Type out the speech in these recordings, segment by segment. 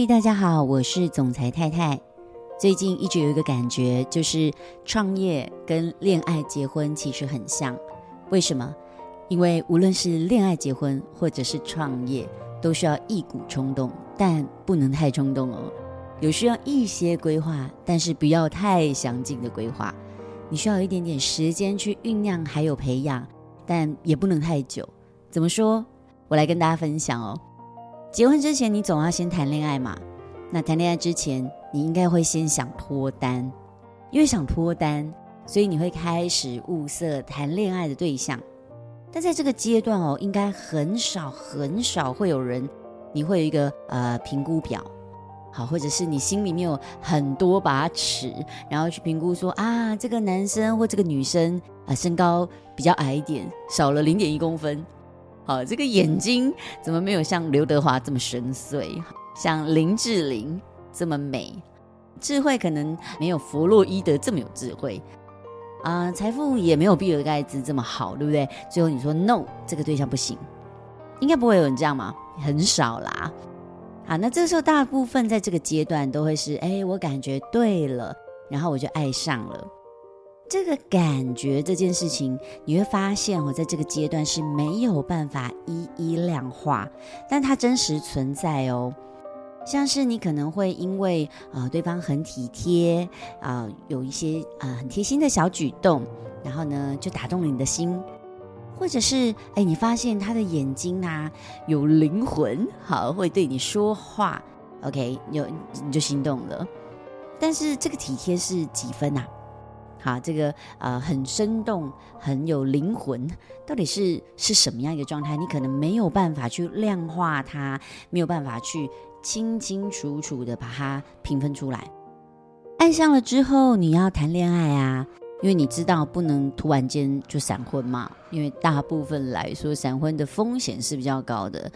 嘿，大家好，我是总裁太太。最近一直有一个感觉，就是创业跟恋爱结婚其实很像。为什么？因为无论是恋爱结婚或者是创业，都需要一股冲动，但不能太冲动哦。有需要一些规划，但是不要太详尽的规划。你需要一点点时间去酝酿，还有培养，但也不能太久。怎么说？我来跟大家分享哦。结婚之前，你总要先谈恋爱嘛。那谈恋爱之前，你应该会先想脱单，因为想脱单，所以你会开始物色谈恋爱的对象。但在这个阶段哦，应该很少很少会有人，你会有一个呃评估表，好，或者是你心里面有很多把尺，然后去评估说啊，这个男生或这个女生啊，身高比较矮一点，少了零点一公分。好，这个眼睛怎么没有像刘德华这么深邃，像林志玲这么美？智慧可能没有弗洛伊德这么有智慧啊，财富也没有比尔盖茨这么好，对不对？最后你说 no，这个对象不行，应该不会有人这样吗？很少啦。好，那这个时候大部分在这个阶段都会是，哎，我感觉对了，然后我就爱上了。这个感觉这件事情，你会发现我，在这个阶段是没有办法一一量化，但它真实存在哦。像是你可能会因为呃对方很体贴啊、有一些呃很贴心的小举动，然后呢就打动了你的心，或者是哎你发现他的眼睛啊有灵魂，好会对你说话，OK，有你就心动了。但是这个体贴是几分呐、啊？好，这个呃很生动，很有灵魂，到底是是什么样一个状态？你可能没有办法去量化它，没有办法去清清楚楚的把它评分出来。爱上了之后，你要谈恋爱啊，因为你知道不能突然间就闪婚嘛，因为大部分来说闪婚的风险是比较高的。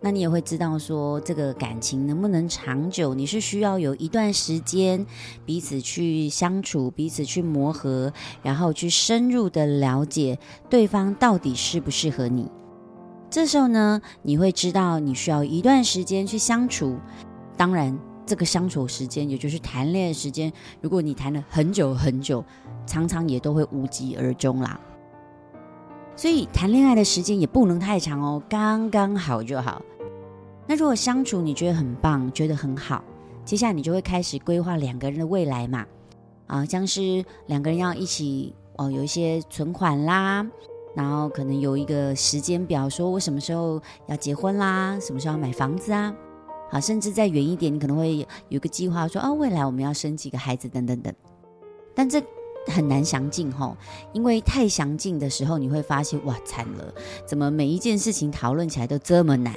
那你也会知道说，这个感情能不能长久，你是需要有一段时间彼此去相处，彼此去磨合，然后去深入的了解对方到底适不适合你。这时候呢，你会知道你需要一段时间去相处。当然，这个相处时间，也就是谈恋爱时间，如果你谈了很久很久，常常也都会无疾而终啦。所以谈恋爱的时间也不能太长哦，刚刚好就好。那如果相处你觉得很棒，觉得很好，接下来你就会开始规划两个人的未来嘛。啊，像是两个人要一起哦，有一些存款啦，然后可能有一个时间表，说我什么时候要结婚啦，什么时候要买房子啊。好，甚至再远一点，你可能会有个计划说，哦，未来我们要生几个孩子等等等。但这很难详尽吼，因为太详尽的时候，你会发现哇，惨了，怎么每一件事情讨论起来都这么难？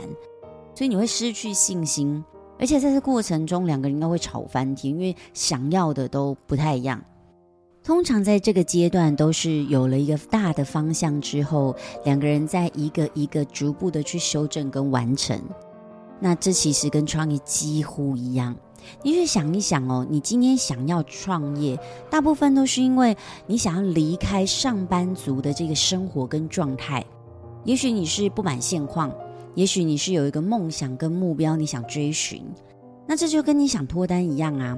所以你会失去信心，而且在这过程中，两个人应该会吵翻天，因为想要的都不太一样。通常在这个阶段，都是有了一个大的方向之后，两个人在一个一个逐步的去修正跟完成。那这其实跟创意几乎一样。你去想一想哦，你今天想要创业，大部分都是因为你想要离开上班族的这个生活跟状态。也许你是不满现况，也许你是有一个梦想跟目标你想追寻。那这就跟你想脱单一样啊。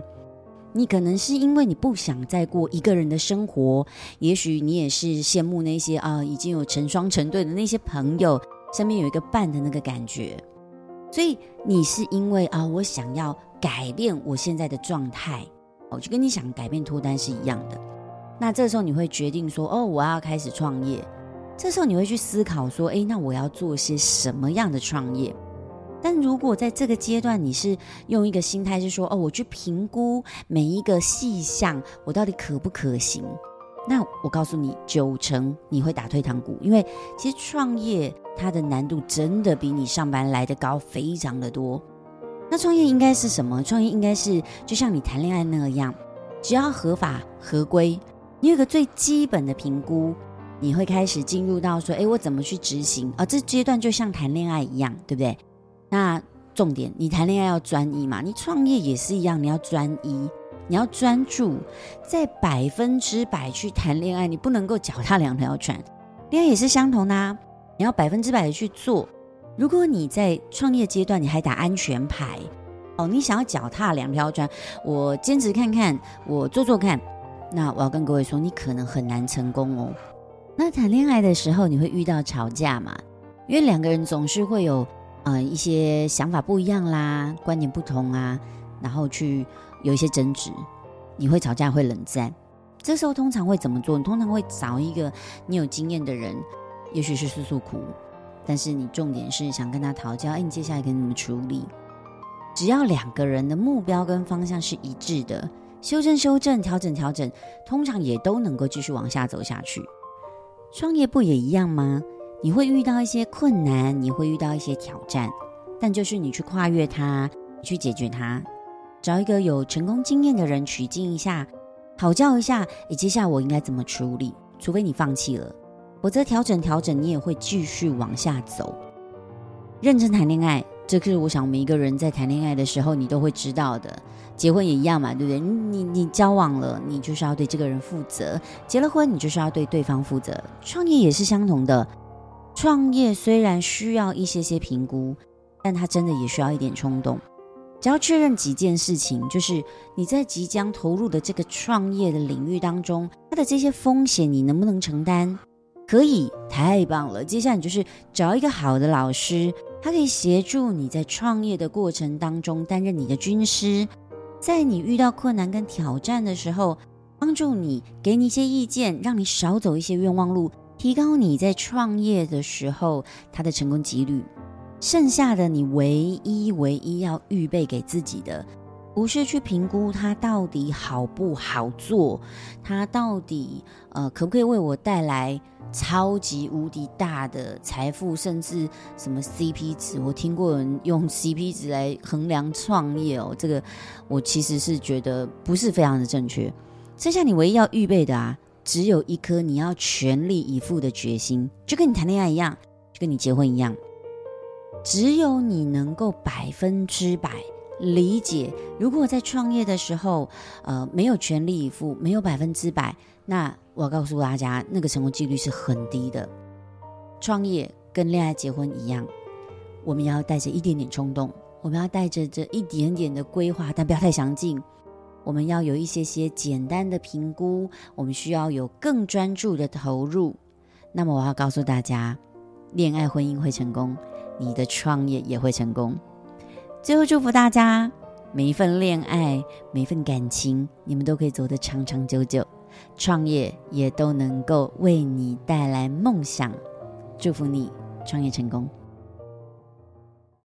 你可能是因为你不想再过一个人的生活，也许你也是羡慕那些啊已经有成双成对的那些朋友，身边有一个伴的那个感觉。所以你是因为啊，我想要改变我现在的状态，哦，就跟你想改变脱单是一样的。那这时候你会决定说，哦，我要开始创业。这时候你会去思考说，诶，那我要做些什么样的创业？但如果在这个阶段你是用一个心态是说，哦，我去评估每一个细项，我到底可不可行？那我告诉你，九成你会打退堂鼓，因为其实创业。它的难度真的比你上班来的高，非常的多。那创业应该是什么？创业应该是就像你谈恋爱那样，只要合法合规，你有个最基本的评估，你会开始进入到说，诶，我怎么去执行？啊，这阶段就像谈恋爱一样，对不对？那重点，你谈恋爱要专一嘛，你创业也是一样，你要专一，你要专注，在百分之百去谈恋爱，你不能够脚踏两条船。恋爱也是相同的啊。你要百分之百的去做。如果你在创业阶段，你还打安全牌，哦，你想要脚踏两条船，我坚持看看，我做做看。那我要跟各位说，你可能很难成功哦。那谈恋爱的时候，你会遇到吵架嘛？因为两个人总是会有呃一些想法不一样啦，观点不同啊，然后去有一些争执，你会吵架，会冷战。这时候通常会怎么做？你通常会找一个你有经验的人，也许是诉诉苦，但是你重点是想跟他讨教。哎，你接下来该怎么处理？只要两个人的目标跟方向是一致的，修正修正，调整调整，通常也都能够继续往下走下去。创业不也一样吗？你会遇到一些困难，你会遇到一些挑战，但就是你去跨越它，你去解决它，找一个有成功经验的人取经一下，讨教一下，诶，接下来我应该怎么处理？除非你放弃了，否则调整调整，你也会继续往下走。认真谈恋爱。这是我想每一个人在谈恋爱的时候，你都会知道的。结婚也一样嘛，对不对？你你交往了，你就是要对这个人负责；结了婚，你就是要对对方负责。创业也是相同的。创业虽然需要一些些评估，但它真的也需要一点冲动。只要确认几件事情，就是你在即将投入的这个创业的领域当中，它的这些风险你能不能承担？可以，太棒了。接下来你就是找一个好的老师。他可以协助你在创业的过程当中担任你的军师，在你遇到困难跟挑战的时候，帮助你，给你一些意见，让你少走一些冤枉路，提高你在创业的时候他的成功几率。剩下的你唯一唯一要预备给自己的，不是去评估它到底好不好做，它到底呃可不可以为我带来。超级无敌大的财富，甚至什么 CP 值，我听过人用 CP 值来衡量创业哦。这个我其实是觉得不是非常的正确。剩下你唯一要预备的啊，只有一颗你要全力以赴的决心，就跟你谈恋爱一样，就跟你结婚一样。只有你能够百分之百理解，如果在创业的时候，呃，没有全力以赴，没有百分之百，那。我要告诉大家，那个成功几率是很低的。创业跟恋爱、结婚一样，我们要带着一点点冲动，我们要带着这一点点的规划，但不要太详尽。我们要有一些些简单的评估，我们需要有更专注的投入。那么，我要告诉大家，恋爱、婚姻会成功，你的创业也会成功。最后，祝福大家每一份恋爱、每一份感情，你们都可以走得长长久久。创业也都能够为你带来梦想，祝福你创业成功。